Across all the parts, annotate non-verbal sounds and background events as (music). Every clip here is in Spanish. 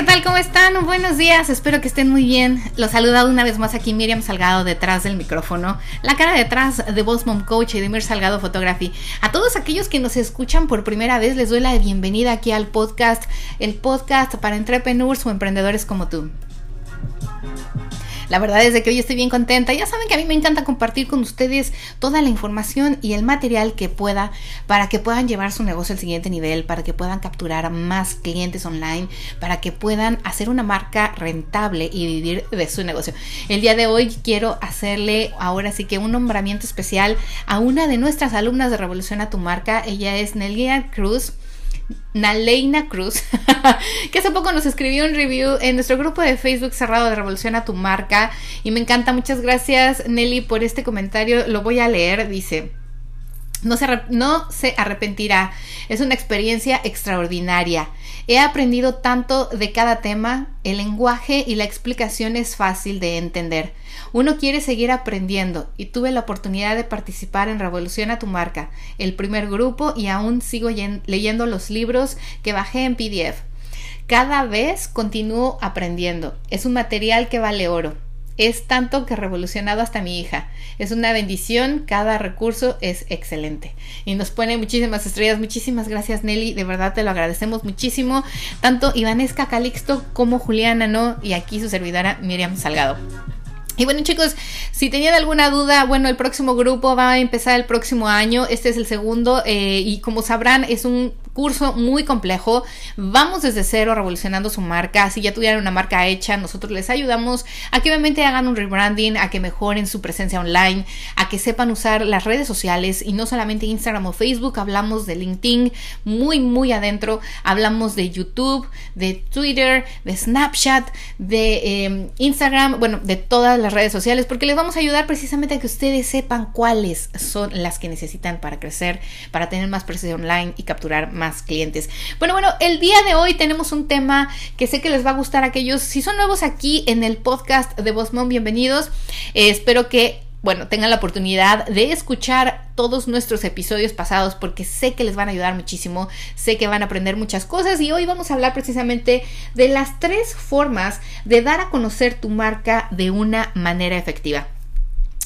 ¿Qué tal? ¿Cómo están? Buenos días, espero que estén muy bien. Los saluda una vez más aquí Miriam Salgado detrás del micrófono, la cara detrás de Boss Mom Coach y de Mir Salgado Photography. A todos aquellos que nos escuchan por primera vez, les doy la bienvenida aquí al podcast, el podcast para entrepreneurs o emprendedores como tú. La verdad es que hoy estoy bien contenta. Ya saben que a mí me encanta compartir con ustedes toda la información y el material que pueda para que puedan llevar su negocio al siguiente nivel, para que puedan capturar más clientes online, para que puedan hacer una marca rentable y vivir de su negocio. El día de hoy quiero hacerle ahora sí que un nombramiento especial a una de nuestras alumnas de Revolución a tu marca. Ella es Nelia Cruz. Naleina Cruz, (laughs) que hace poco nos escribió un review en nuestro grupo de Facebook cerrado de Revolución a tu marca y me encanta. Muchas gracias Nelly por este comentario. Lo voy a leer. Dice, no se, no se arrepentirá. Es una experiencia extraordinaria. He aprendido tanto de cada tema, el lenguaje y la explicación es fácil de entender. Uno quiere seguir aprendiendo y tuve la oportunidad de participar en Revolución a tu marca, el primer grupo y aún sigo leyendo los libros que bajé en PDF. Cada vez continúo aprendiendo. Es un material que vale oro. Es tanto que revolucionado hasta mi hija. Es una bendición, cada recurso es excelente. Y nos pone muchísimas estrellas. Muchísimas gracias Nelly, de verdad te lo agradecemos muchísimo. Tanto Ivanesca Calixto como Juliana No y aquí su servidora Miriam Salgado. Y bueno chicos, si tenían alguna duda, bueno, el próximo grupo va a empezar el próximo año, este es el segundo eh, y como sabrán es un curso muy complejo. Vamos desde cero revolucionando su marca. Si ya tuvieran una marca hecha, nosotros les ayudamos a que obviamente hagan un rebranding, a que mejoren su presencia online, a que sepan usar las redes sociales y no solamente Instagram o Facebook. Hablamos de LinkedIn muy, muy adentro. Hablamos de YouTube, de Twitter, de Snapchat, de em, Instagram, bueno, de todas las redes sociales, porque les vamos a ayudar precisamente a que ustedes sepan cuáles son las que necesitan para crecer, para tener más presencia online y capturar más clientes. Bueno, bueno, el día de hoy tenemos un tema que sé que les va a gustar a aquellos. Si son nuevos aquí en el podcast de Bosmon, bienvenidos. Eh, espero que bueno, tengan la oportunidad de escuchar todos nuestros episodios pasados porque sé que les van a ayudar muchísimo, sé que van a aprender muchas cosas y hoy vamos a hablar precisamente de las tres formas de dar a conocer tu marca de una manera efectiva.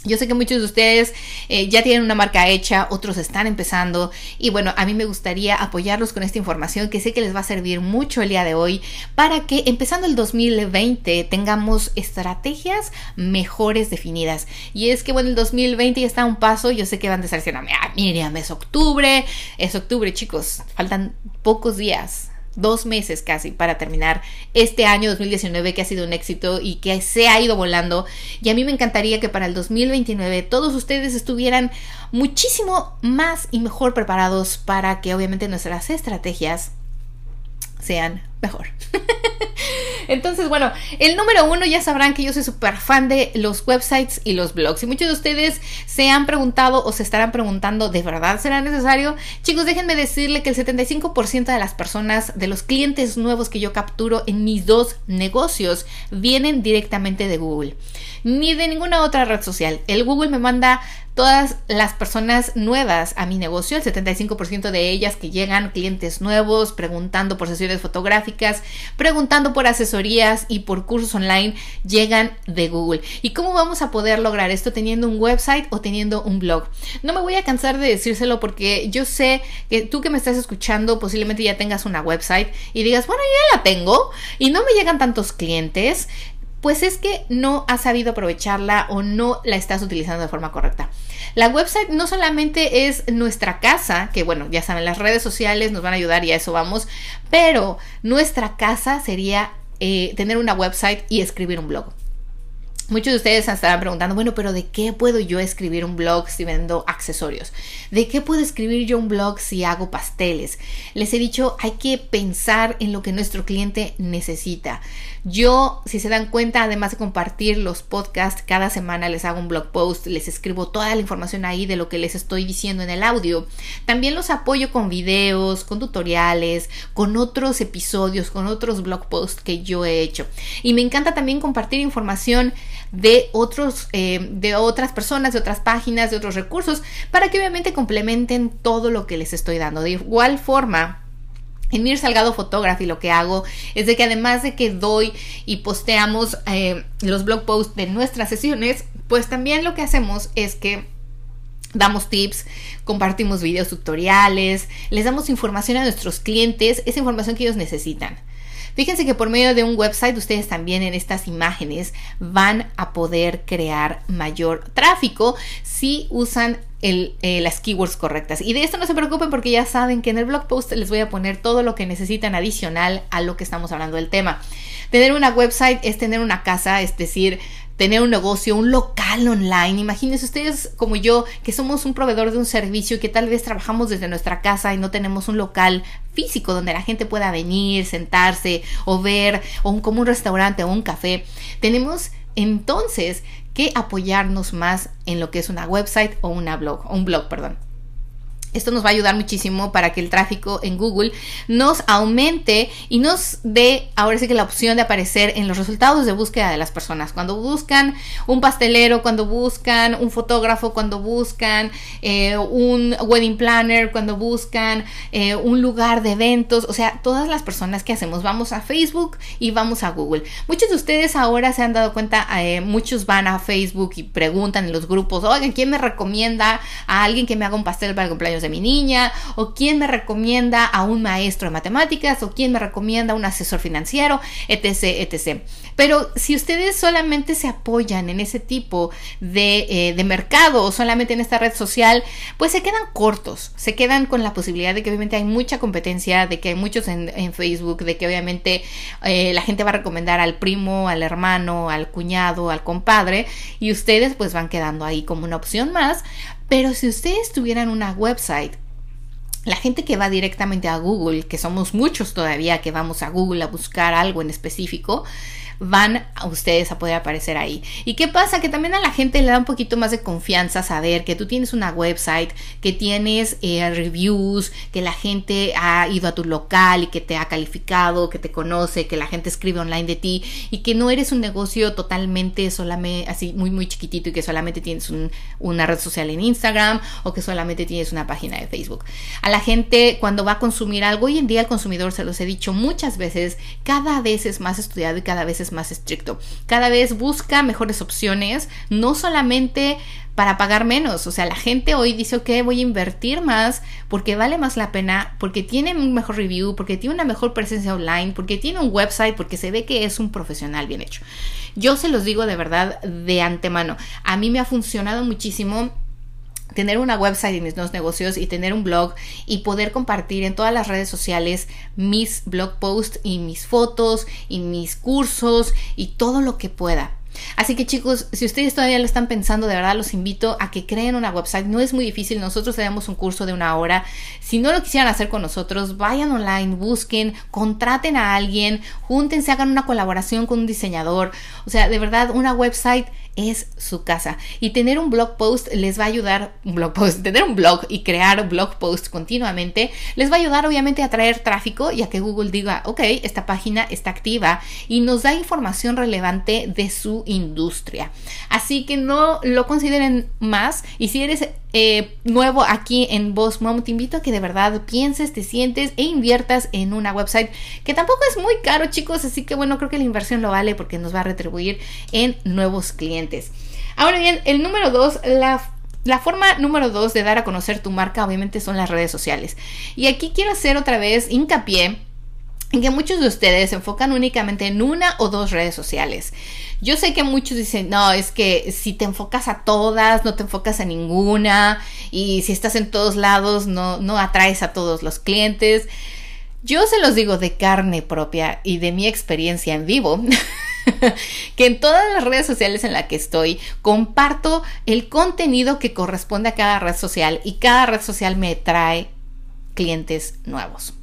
Yo sé que muchos de ustedes eh, ya tienen una marca hecha, otros están empezando y bueno, a mí me gustaría apoyarlos con esta información que sé que les va a servir mucho el día de hoy para que empezando el 2020 tengamos estrategias mejores definidas. Y es que bueno, el 2020 ya está a un paso, yo sé que van a estar diciendo, ah, Miriam, es octubre, es octubre chicos, faltan pocos días dos meses casi para terminar este año 2019 que ha sido un éxito y que se ha ido volando. Y a mí me encantaría que para el 2029 todos ustedes estuvieran muchísimo más y mejor preparados para que obviamente nuestras estrategias sean mejor. (laughs) Entonces, bueno, el número uno ya sabrán que yo soy súper fan de los websites y los blogs. Y muchos de ustedes se han preguntado o se estarán preguntando, ¿de verdad será necesario? Chicos, déjenme decirle que el 75% de las personas, de los clientes nuevos que yo capturo en mis dos negocios, vienen directamente de Google. Ni de ninguna otra red social. El Google me manda todas las personas nuevas a mi negocio, el 75% de ellas que llegan, clientes nuevos, preguntando por sesiones fotográficas, preguntando por asesorías y por cursos online, llegan de Google. ¿Y cómo vamos a poder lograr esto teniendo un website o teniendo un blog? No me voy a cansar de decírselo porque yo sé que tú que me estás escuchando posiblemente ya tengas una website y digas, bueno, ya la tengo y no me llegan tantos clientes pues es que no has sabido aprovecharla o no la estás utilizando de forma correcta. La website no solamente es nuestra casa, que bueno, ya saben, las redes sociales nos van a ayudar y a eso vamos, pero nuestra casa sería eh, tener una website y escribir un blog. Muchos de ustedes estarán preguntando, bueno, pero ¿de qué puedo yo escribir un blog si vendo accesorios? ¿De qué puedo escribir yo un blog si hago pasteles? Les he dicho, hay que pensar en lo que nuestro cliente necesita. Yo, si se dan cuenta, además de compartir los podcasts, cada semana les hago un blog post, les escribo toda la información ahí de lo que les estoy diciendo en el audio. También los apoyo con videos, con tutoriales, con otros episodios, con otros blog posts que yo he hecho. Y me encanta también compartir información de otros, eh, de otras personas, de otras páginas, de otros recursos, para que obviamente complementen todo lo que les estoy dando. De igual forma, en Mir Salgado Photography lo que hago es de que además de que doy y posteamos eh, los blog posts de nuestras sesiones, pues también lo que hacemos es que damos tips, compartimos videos tutoriales, les damos información a nuestros clientes, esa información que ellos necesitan. Fíjense que por medio de un website ustedes también en estas imágenes van a poder crear mayor tráfico si usan eh, las keywords correctas. Y de esto no se preocupen porque ya saben que en el blog post les voy a poner todo lo que necesitan adicional a lo que estamos hablando del tema. Tener una website es tener una casa, es decir, tener un negocio, un local online. Imagínense ustedes como yo, que somos un proveedor de un servicio y que tal vez trabajamos desde nuestra casa y no tenemos un local físico donde la gente pueda venir, sentarse o ver, o un, como un restaurante o un café. Tenemos entonces que apoyarnos más en lo que es una website o una blog, o un blog, perdón. Esto nos va a ayudar muchísimo para que el tráfico en Google nos aumente y nos dé ahora sí que la opción de aparecer en los resultados de búsqueda de las personas. Cuando buscan un pastelero, cuando buscan un fotógrafo, cuando buscan eh, un wedding planner, cuando buscan eh, un lugar de eventos, o sea, todas las personas que hacemos, vamos a Facebook y vamos a Google. Muchos de ustedes ahora se han dado cuenta, eh, muchos van a Facebook y preguntan en los grupos, oigan, ¿quién me recomienda a alguien que me haga un pastel para el cumpleaños? De mi niña, o quién me recomienda a un maestro de matemáticas, o quién me recomienda a un asesor financiero, etc, etc. Pero si ustedes solamente se apoyan en ese tipo de, eh, de mercado o solamente en esta red social, pues se quedan cortos, se quedan con la posibilidad de que obviamente hay mucha competencia, de que hay muchos en, Facebook, de que obviamente eh, la gente va a recomendar al primo, al hermano, al cuñado, al compadre, y ustedes pues van quedando ahí como una opción más, pero si ustedes tuvieran una website, la gente que va directamente a Google, que somos muchos todavía que vamos a Google a buscar algo en específico, van a ustedes a poder aparecer ahí. ¿Y qué pasa? Que también a la gente le da un poquito más de confianza saber que tú tienes una website, que tienes eh, reviews, que la gente ha ido a tu local y que te ha calificado, que te conoce, que la gente escribe online de ti y que no eres un negocio totalmente solamente así muy muy chiquitito y que solamente tienes una red social en Instagram o que solamente tienes una página de Facebook. A la gente cuando va a consumir algo, hoy en día el consumidor, se los he dicho muchas veces, cada vez es más estudiado y cada vez es más estricto. Cada vez busca mejores opciones, no solamente para pagar menos. O sea, la gente hoy dice, ok, voy a invertir más porque vale más la pena, porque tiene un mejor review, porque tiene una mejor presencia online, porque tiene un website, porque se ve que es un profesional bien hecho. Yo se los digo de verdad de antemano. A mí me ha funcionado muchísimo tener una website y mis nuevos negocios y tener un blog y poder compartir en todas las redes sociales mis blog posts y mis fotos y mis cursos y todo lo que pueda. Así que chicos, si ustedes todavía lo están pensando, de verdad los invito a que creen una website. No es muy difícil, nosotros tenemos un curso de una hora. Si no lo quisieran hacer con nosotros, vayan online, busquen, contraten a alguien, júntense, hagan una colaboración con un diseñador. O sea, de verdad, una website es su casa. Y tener un blog post les va a ayudar, un blog post, (laughs) tener un blog y crear blog posts continuamente, les va a ayudar obviamente a traer tráfico y a que Google diga, ok, esta página está activa y nos da información relevante de su industria. Así que no lo consideren más y si eres eh, nuevo aquí en Boss Mom, te invito a que de verdad pienses, te sientes e inviertas en una website que tampoco es muy caro, chicos. Así que bueno, creo que la inversión lo vale porque nos va a retribuir en nuevos clientes. Ahora bien, el número dos, la la forma número dos de dar a conocer tu marca obviamente son las redes sociales. Y aquí quiero hacer otra vez hincapié en que muchos de ustedes se enfocan únicamente en una o dos redes sociales. Yo sé que muchos dicen, no, es que si te enfocas a todas, no te enfocas a ninguna, y si estás en todos lados, no, no atraes a todos los clientes. Yo se los digo de carne propia y de mi experiencia en vivo. (laughs) que en todas las redes sociales en las que estoy comparto el contenido que corresponde a cada red social y cada red social me trae clientes nuevos.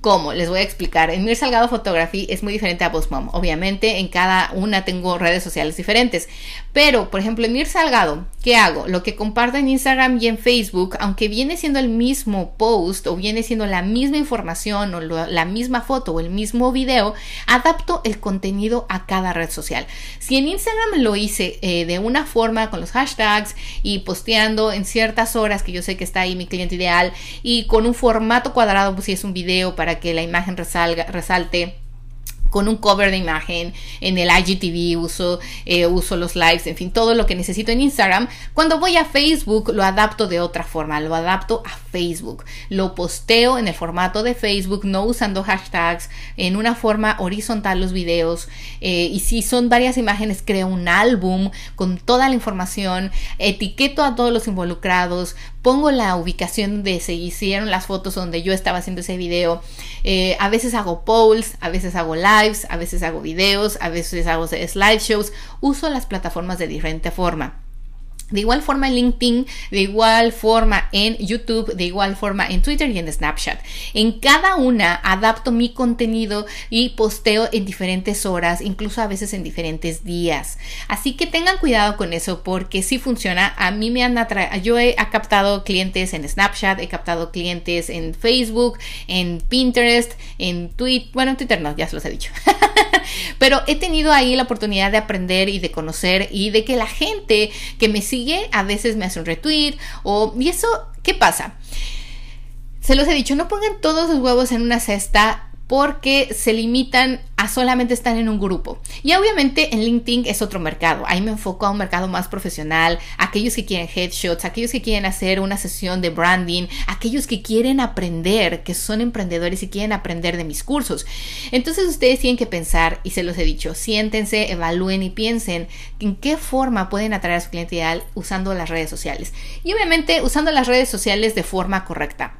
¿Cómo? Les voy a explicar. En Mir Salgado Photography es muy diferente a Boss Mom. Obviamente, en cada una tengo redes sociales diferentes. Pero, por ejemplo, en Mir Salgado, ¿qué hago? Lo que comparto en Instagram y en Facebook, aunque viene siendo el mismo post o viene siendo la misma información o la misma foto o el mismo video, adapto el contenido a cada red social. Si en Instagram lo hice eh, de una forma con los hashtags y posteando en ciertas horas que yo sé que está ahí mi cliente ideal y con un formato cuadrado, pues si es un video para que la imagen resalte con un cover de imagen, en el IGTV uso, eh, uso los lives, en fin, todo lo que necesito en Instagram. Cuando voy a Facebook lo adapto de otra forma, lo adapto a Facebook. Lo posteo en el formato de Facebook, no usando hashtags, en una forma horizontal los videos. Eh, y si son varias imágenes, creo un álbum con toda la información, etiqueto a todos los involucrados, pongo la ubicación donde se hicieron las fotos donde yo estaba haciendo ese video. Eh, a veces hago polls, a veces hago live a veces hago videos, a veces hago slideshows, uso las plataformas de diferente forma. De igual forma en LinkedIn, de igual forma en YouTube, de igual forma en Twitter y en Snapchat. En cada una adapto mi contenido y posteo en diferentes horas, incluso a veces en diferentes días. Así que tengan cuidado con eso porque si funciona. A mí me han atraído, yo he captado clientes en Snapchat, he captado clientes en Facebook, en Pinterest, en Twitter, bueno, en Twitter no, ya se los he dicho. (laughs) Pero he tenido ahí la oportunidad de aprender y de conocer y de que la gente que me sigue a veces me hace un retweet o... ¿Y eso qué pasa? Se los he dicho, no pongan todos los huevos en una cesta porque se limitan a solamente estar en un grupo. Y obviamente en LinkedIn es otro mercado. Ahí me enfoco a un mercado más profesional, aquellos que quieren headshots, aquellos que quieren hacer una sesión de branding, aquellos que quieren aprender, que son emprendedores y quieren aprender de mis cursos. Entonces ustedes tienen que pensar, y se los he dicho, siéntense, evalúen y piensen en qué forma pueden atraer a su cliente ideal usando las redes sociales. Y obviamente usando las redes sociales de forma correcta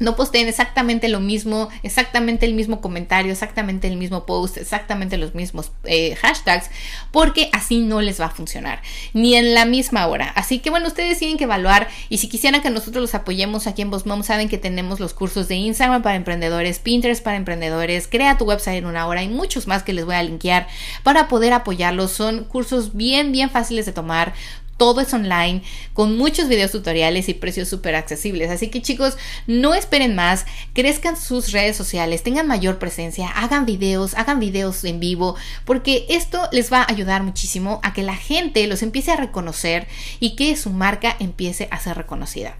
no posteen exactamente lo mismo, exactamente el mismo comentario, exactamente el mismo post, exactamente los mismos eh, hashtags, porque así no les va a funcionar, ni en la misma hora. Así que bueno, ustedes tienen que evaluar y si quisieran que nosotros los apoyemos aquí en Mom, saben que tenemos los cursos de Instagram para emprendedores, Pinterest para emprendedores, crea tu website en una hora y muchos más que les voy a linkear para poder apoyarlos. Son cursos bien, bien fáciles de tomar todo es online, con muchos videos tutoriales y precios súper accesibles. Así que chicos, no esperen más, crezcan sus redes sociales, tengan mayor presencia, hagan videos, hagan videos en vivo, porque esto les va a ayudar muchísimo a que la gente los empiece a reconocer y que su marca empiece a ser reconocida.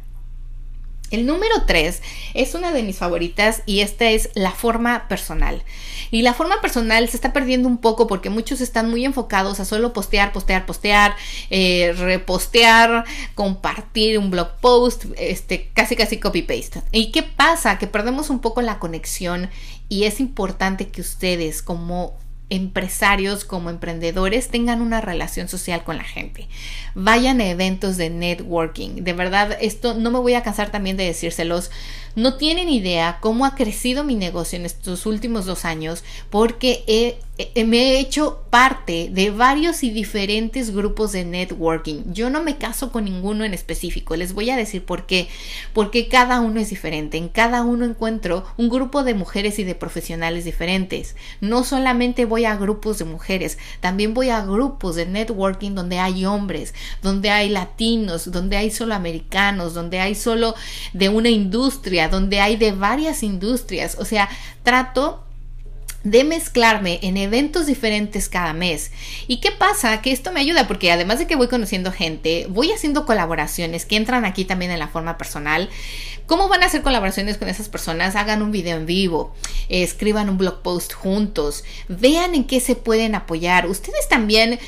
El número 3 es una de mis favoritas y esta es la forma personal. Y la forma personal se está perdiendo un poco porque muchos están muy enfocados a solo postear, postear, postear, eh, repostear, compartir un blog post, este, casi casi copy paste. ¿Y qué pasa? Que perdemos un poco la conexión y es importante que ustedes como empresarios como emprendedores tengan una relación social con la gente. Vayan a eventos de networking. De verdad, esto no me voy a cansar también de decírselos. No tienen idea cómo ha crecido mi negocio en estos últimos dos años porque he me he hecho parte de varios y diferentes grupos de networking. Yo no me caso con ninguno en específico. Les voy a decir por qué. Porque cada uno es diferente. En cada uno encuentro un grupo de mujeres y de profesionales diferentes. No solamente voy a grupos de mujeres, también voy a grupos de networking donde hay hombres, donde hay latinos, donde hay solo americanos, donde hay solo de una industria, donde hay de varias industrias. O sea, trato de mezclarme en eventos diferentes cada mes. ¿Y qué pasa? Que esto me ayuda porque además de que voy conociendo gente, voy haciendo colaboraciones que entran aquí también en la forma personal. ¿Cómo van a hacer colaboraciones con esas personas? Hagan un video en vivo, escriban un blog post juntos, vean en qué se pueden apoyar. Ustedes también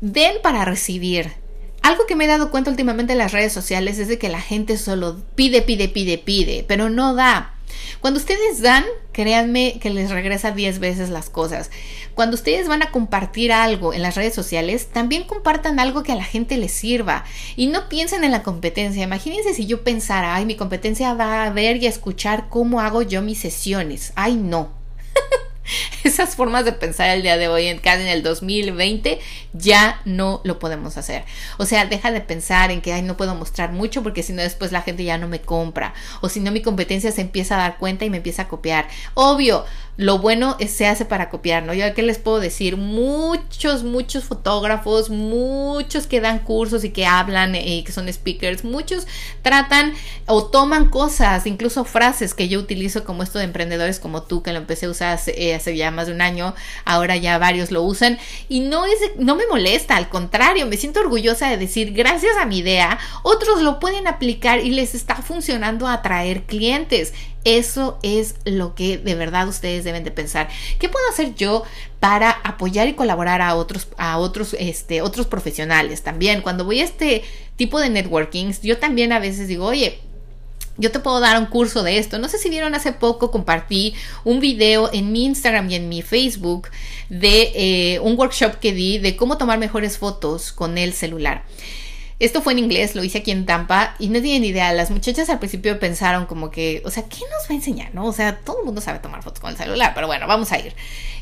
den para recibir. Algo que me he dado cuenta últimamente en las redes sociales es de que la gente solo pide, pide, pide, pide, pero no da. Cuando ustedes dan, créanme que les regresa 10 veces las cosas. Cuando ustedes van a compartir algo en las redes sociales, también compartan algo que a la gente les sirva. Y no piensen en la competencia. Imagínense si yo pensara, ay, mi competencia va a ver y a escuchar cómo hago yo mis sesiones. Ay, no. (laughs) esas formas de pensar el día de hoy, en casi en el 2020, ya no lo podemos hacer. O sea, deja de pensar en que, ay, no puedo mostrar mucho porque si no después la gente ya no me compra. O si no mi competencia se empieza a dar cuenta y me empieza a copiar. Obvio, lo bueno es, se hace para copiar, ¿no? Yo qué les puedo decir, muchos, muchos fotógrafos, muchos que dan cursos y que hablan y que son speakers, muchos tratan o toman cosas, incluso frases que yo utilizo como esto de emprendedores como tú, que lo empecé a usar hace, hace ya más de un año, ahora ya varios lo usan y no es, no me molesta, al contrario, me siento orgullosa de decir, gracias a mi idea, otros lo pueden aplicar y les está funcionando atraer clientes. Eso es lo que de verdad ustedes deben de pensar. ¿Qué puedo hacer yo para apoyar y colaborar a otros, a otros, este, otros profesionales también? Cuando voy a este tipo de networkings, yo también a veces digo, oye, yo te puedo dar un curso de esto. No sé si vieron hace poco, compartí un video en mi Instagram y en mi Facebook de eh, un workshop que di de cómo tomar mejores fotos con el celular. Esto fue en inglés, lo hice aquí en Tampa y no tienen idea. Las muchachas al principio pensaron como que, o sea, ¿qué nos va a enseñar? No, o sea, todo el mundo sabe tomar fotos con el celular, pero bueno, vamos a ir.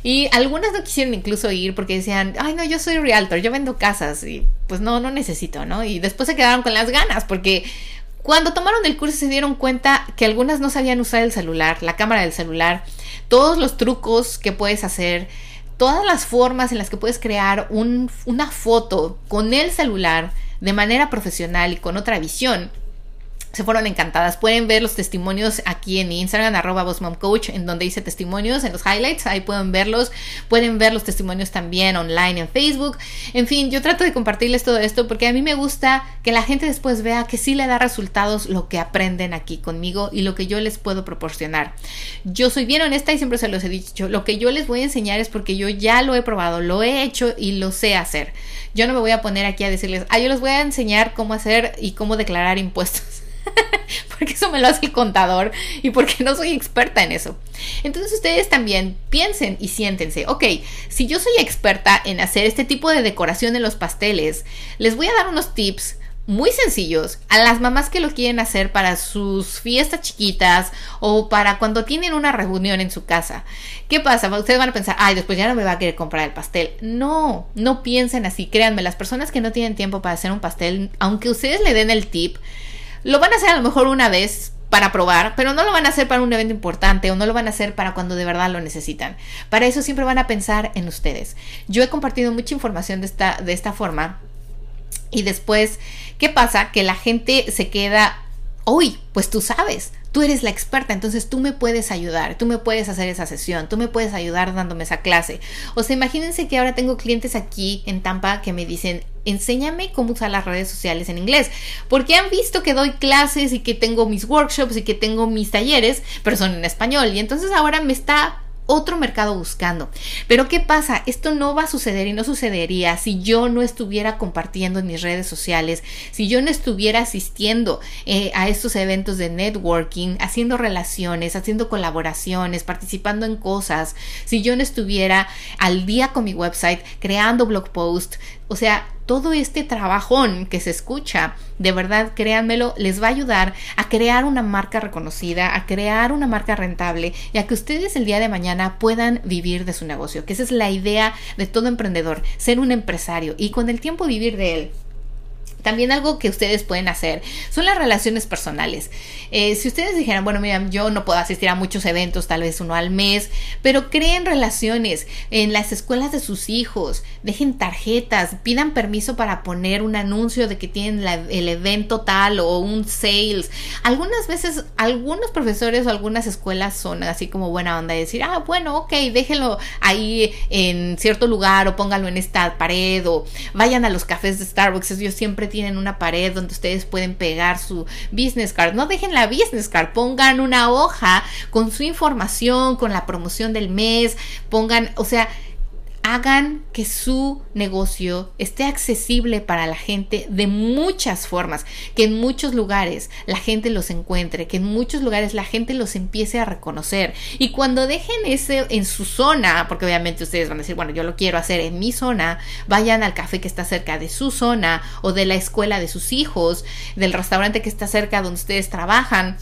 Y algunas no quisieron incluso ir porque decían, ay, no, yo soy realtor, yo vendo casas y pues no, no necesito, ¿no? Y después se quedaron con las ganas porque cuando tomaron el curso se dieron cuenta que algunas no sabían usar el celular, la cámara del celular, todos los trucos que puedes hacer, todas las formas en las que puedes crear una foto con el celular de manera profesional y con otra visión, se fueron encantadas. Pueden ver los testimonios aquí en Instagram, arroba Coach, en donde dice testimonios, en los highlights, ahí pueden verlos. Pueden ver los testimonios también online en Facebook. En fin, yo trato de compartirles todo esto porque a mí me gusta que la gente después vea que sí le da resultados lo que aprenden aquí conmigo y lo que yo les puedo proporcionar. Yo soy bien honesta y siempre se los he dicho, lo que yo les voy a enseñar es porque yo ya lo he probado, lo he hecho y lo sé hacer. Yo no me voy a poner aquí a decirles, ah, yo les voy a enseñar cómo hacer y cómo declarar impuestos. (laughs) porque eso me lo hace el contador y porque no soy experta en eso. Entonces ustedes también piensen y siéntense, ok, si yo soy experta en hacer este tipo de decoración en los pasteles, les voy a dar unos tips muy sencillos a las mamás que lo quieren hacer para sus fiestas chiquitas o para cuando tienen una reunión en su casa. ¿Qué pasa? Ustedes van a pensar, ay, después ya no me va a querer comprar el pastel. No, no piensen así. Créanme, las personas que no tienen tiempo para hacer un pastel, aunque ustedes le den el tip, lo van a hacer a lo mejor una vez para probar, pero no lo van a hacer para un evento importante o no lo van a hacer para cuando de verdad lo necesitan. Para eso siempre van a pensar en ustedes. Yo he compartido mucha información de esta, de esta forma y después, ¿qué pasa? Que la gente se queda, uy, pues tú sabes, tú eres la experta, entonces tú me puedes ayudar, tú me puedes hacer esa sesión, tú me puedes ayudar dándome esa clase. O sea, imagínense que ahora tengo clientes aquí en Tampa que me dicen, enséñame cómo usar las redes sociales en inglés, porque han visto que doy clases y que tengo mis workshops y que tengo mis talleres, pero son en español y entonces ahora me está otro mercado buscando. Pero ¿qué pasa? Esto no va a suceder y no sucedería si yo no estuviera compartiendo en mis redes sociales, si yo no estuviera asistiendo eh, a estos eventos de networking, haciendo relaciones, haciendo colaboraciones, participando en cosas, si yo no estuviera al día con mi website, creando blog posts, o sea, todo este trabajón que se escucha, de verdad, créanmelo, les va a ayudar a crear una marca reconocida, a crear una marca rentable y a que ustedes el día de mañana puedan vivir de su negocio, que esa es la idea de todo emprendedor, ser un empresario y con el tiempo vivir de él. También algo que ustedes pueden hacer son las relaciones personales. Eh, si ustedes dijeran, bueno, mira, yo no puedo asistir a muchos eventos, tal vez uno al mes, pero creen relaciones en las escuelas de sus hijos, dejen tarjetas, pidan permiso para poner un anuncio de que tienen el evento tal o un sales. Algunas veces, algunos profesores o algunas escuelas son así como buena onda de decir, ah, bueno, ok, déjenlo ahí en cierto lugar o pónganlo en esta pared o vayan a los cafés de Starbucks. Yo siempre tienen una pared donde ustedes pueden pegar su business card. No dejen la business card, pongan una hoja con su información, con la promoción del mes, pongan, o sea, hagan que su negocio esté accesible para la gente de muchas formas, que en muchos lugares la gente los encuentre, que en muchos lugares la gente los empiece a reconocer. Y cuando dejen ese en su zona, porque obviamente ustedes van a decir, bueno, yo lo quiero hacer en mi zona, vayan al café que está cerca de su zona o de la escuela de sus hijos, del restaurante que está cerca donde ustedes trabajan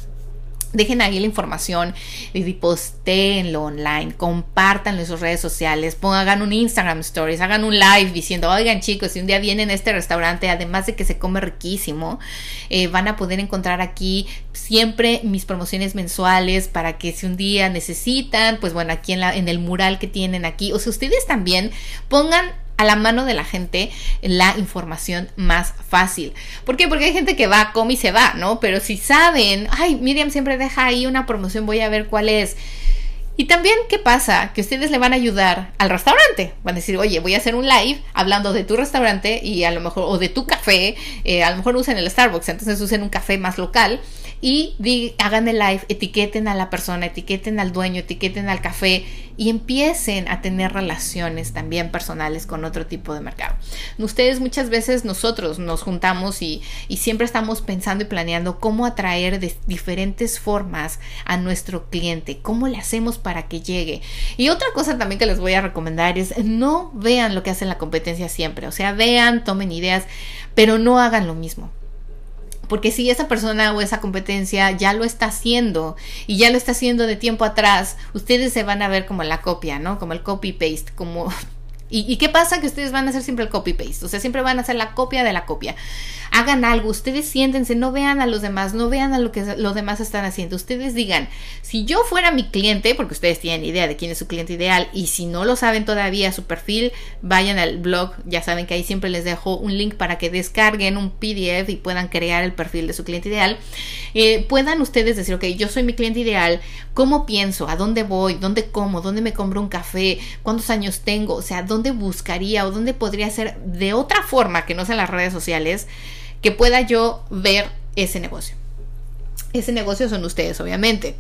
Dejen ahí la información y postéenlo online, compártanlo en sus redes sociales, pongan, hagan un Instagram Stories, hagan un live diciendo, oigan chicos, si un día vienen a este restaurante, además de que se come riquísimo, eh, van a poder encontrar aquí siempre mis promociones mensuales para que si un día necesitan, pues bueno, aquí en, la, en el mural que tienen aquí, o sea, ustedes también pongan a la mano de la gente la información más fácil. ¿Por qué? Porque hay gente que va, come y se va, ¿no? Pero si saben, ay, Miriam siempre deja ahí una promoción, voy a ver cuál es. Y también, ¿qué pasa? Que ustedes le van a ayudar al restaurante. Van a decir, oye, voy a hacer un live hablando de tu restaurante y a lo mejor, o de tu café, eh, a lo mejor usen el Starbucks, entonces usen un café más local y hagan el live, etiqueten a la persona, etiqueten al dueño, etiqueten al café y empiecen a tener relaciones también personales con otro tipo de mercado. Ustedes muchas veces nosotros nos juntamos y, y siempre estamos pensando y planeando cómo atraer de diferentes formas a nuestro cliente, cómo le hacemos para que llegue. Y otra cosa también que les voy a recomendar es no vean lo que hace la competencia siempre, o sea, vean, tomen ideas, pero no hagan lo mismo. Porque si esa persona o esa competencia ya lo está haciendo y ya lo está haciendo de tiempo atrás, ustedes se van a ver como la copia, ¿no? Como el copy-paste, como ¿Y, qué pasa? Que ustedes van a hacer siempre el copy-paste, o sea, siempre van a hacer la copia de la copia. Hagan algo, ustedes siéntense, no vean a los demás, no vean a lo que los demás están haciendo. Ustedes digan, si yo fuera mi cliente, porque ustedes tienen idea de quién es su cliente ideal, y si no lo saben todavía, su perfil, vayan al blog, ya saben que ahí siempre les dejo un link para que descarguen un PDF y puedan crear el perfil de su cliente ideal. Eh, puedan ustedes decir, ok, yo soy mi cliente ideal, ¿cómo pienso? ¿A dónde voy? ¿Dónde como? ¿Dónde me compro un café? ¿Cuántos años tengo? O sea, ¿dónde dónde buscaría o dónde podría ser de otra forma que no sea las redes sociales que pueda yo ver ese negocio. Ese negocio son ustedes, obviamente.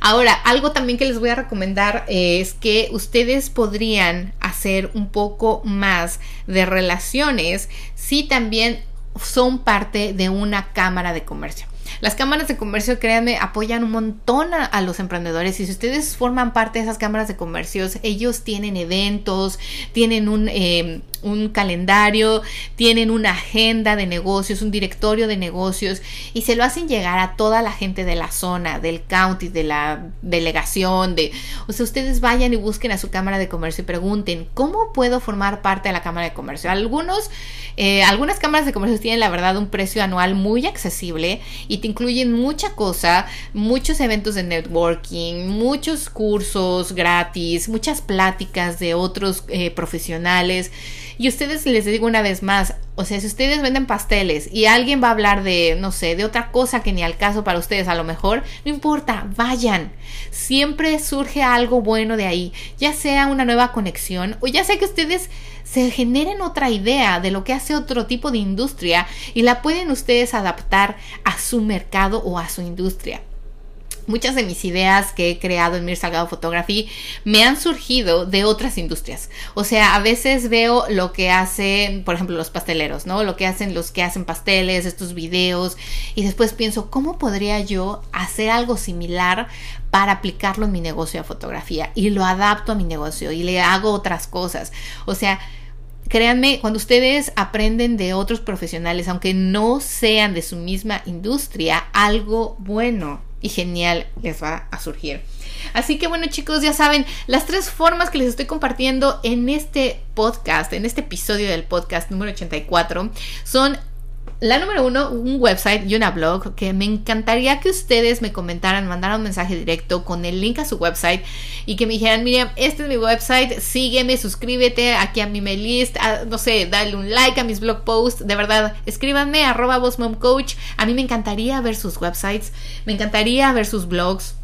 Ahora, algo también que les voy a recomendar es que ustedes podrían hacer un poco más de relaciones si también son parte de una cámara de comercio. Las cámaras de comercio, créanme, apoyan un montón a, los emprendedores. Y si ustedes forman parte de esas cámaras de comercios, ellos tienen eventos, tienen un... Eh, un calendario, tienen una agenda de negocios, un directorio de negocios y se lo hacen llegar a toda la gente de la zona, del county, de la delegación, de, o sea, ustedes vayan y busquen a su cámara de comercio y pregunten, ¿cómo puedo formar parte de la cámara de comercio? Algunos, eh, algunas cámaras de comercio tienen la verdad un precio anual muy accesible y te incluyen mucha cosa, muchos eventos de networking, muchos cursos gratis, muchas pláticas de otros eh, profesionales. Y ustedes les digo una vez más, o sea, si ustedes venden pasteles y alguien va a hablar de, no sé, de otra cosa que ni al caso para ustedes, a lo mejor, no importa, vayan. Siempre surge algo bueno de ahí, ya sea una nueva conexión o ya sea que ustedes se generen otra idea de lo que hace otro tipo de industria y la pueden ustedes adaptar a su mercado o a su industria. Muchas de mis ideas que he creado en Mir Salgado Photography me han surgido de otras industrias. O sea, a veces veo lo que hacen, por ejemplo, los pasteleros, ¿no? Lo que hacen los que hacen pasteles, estos videos, y después pienso, ¿cómo podría yo hacer algo similar para aplicarlo en mi negocio de fotografía? Y lo adapto a mi negocio y le hago otras cosas. O sea, créanme, cuando ustedes aprenden de otros profesionales, aunque no sean de su misma industria, algo bueno y genial les va a surgir. Así que bueno chicos, ya saben, las tres formas que les estoy compartiendo en este podcast, en este episodio del podcast número 84, son la número uno, un website y una blog que me encantaría que ustedes me comentaran, mandaran un mensaje directo con el link a su website y que me dijeran, Miriam, este es mi website, sígueme, suscríbete aquí a mi mail list, no sé, dale un like a mis blog posts, de verdad, escríbanme arroba coach, a mí me encantaría ver sus websites, me encantaría ver sus blogs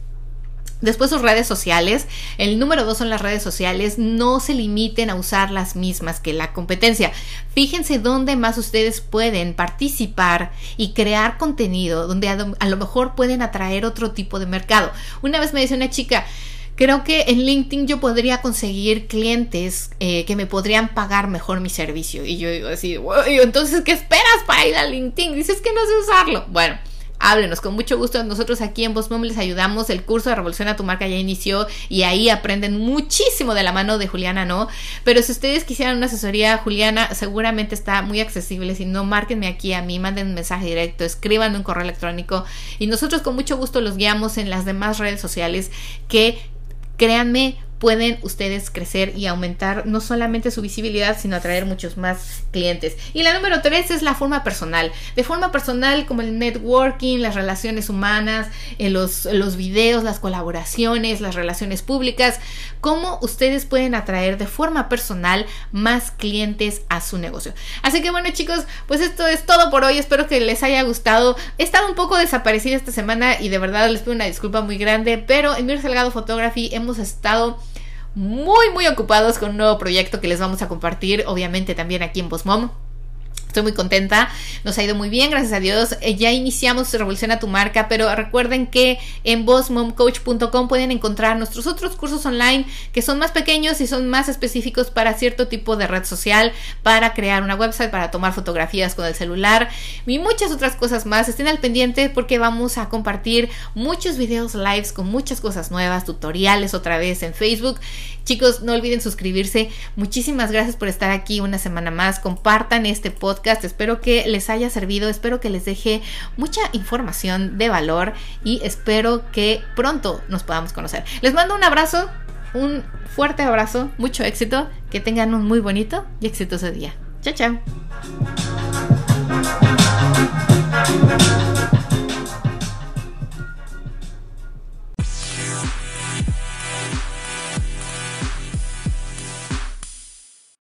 Después sus redes sociales. El número dos son las redes sociales. No se limiten a usar las mismas que la competencia. Fíjense dónde más ustedes pueden participar y crear contenido, donde a, lo mejor pueden atraer otro tipo de mercado. Una vez me decía una chica, creo que en LinkedIn yo podría conseguir clientes eh, que me podrían pagar mejor mi servicio. Y yo digo así, entonces, ¿qué esperas para ir a LinkedIn? Dices que no sé usarlo. Bueno háblenos, con mucho gusto. Nosotros aquí en Boss les ayudamos. El curso de Revolución a tu marca ya inició y ahí aprenden muchísimo de la mano de Juliana, ¿no? Pero si ustedes quisieran una asesoría, Juliana seguramente está muy accesible. Si no, márquenme aquí a mí, manden un mensaje directo, escriban un correo electrónico y nosotros con mucho gusto los guiamos en las demás redes sociales que créanme, pueden ustedes crecer y aumentar no solamente su visibilidad, sino atraer muchos más clientes. Y la número tres es la forma personal. De forma personal, como el networking, las relaciones humanas, eh, los, los videos, las colaboraciones, las relaciones públicas, cómo ustedes pueden atraer de forma personal más clientes a su negocio. Así que bueno chicos, pues esto es todo por hoy. Espero que les haya gustado. He estado un poco desaparecida esta semana y de verdad les pido una disculpa muy grande, pero en Mir Salgado Photography hemos estado muy, muy ocupados con un nuevo proyecto que les vamos a compartir, obviamente también aquí en Bosmom. Estoy muy contenta, nos ha ido muy bien, gracias a Dios. Eh, ya iniciamos Revoluciona tu marca, pero recuerden que en bossmomcoach.com pueden encontrar nuestros otros cursos online que son más pequeños y son más específicos para cierto tipo de red social, para crear una website, para tomar fotografías con el celular y muchas otras cosas más. Estén al pendiente porque vamos a compartir muchos videos lives con muchas cosas nuevas, tutoriales otra vez en Facebook. Chicos, no olviden suscribirse. Muchísimas gracias por estar aquí una semana más. Compartan este Espero que les haya servido, espero que les deje mucha información de valor y espero que pronto nos podamos conocer. Les mando un abrazo, un fuerte abrazo, mucho éxito, que tengan un muy bonito y exitoso día. Chao, chao.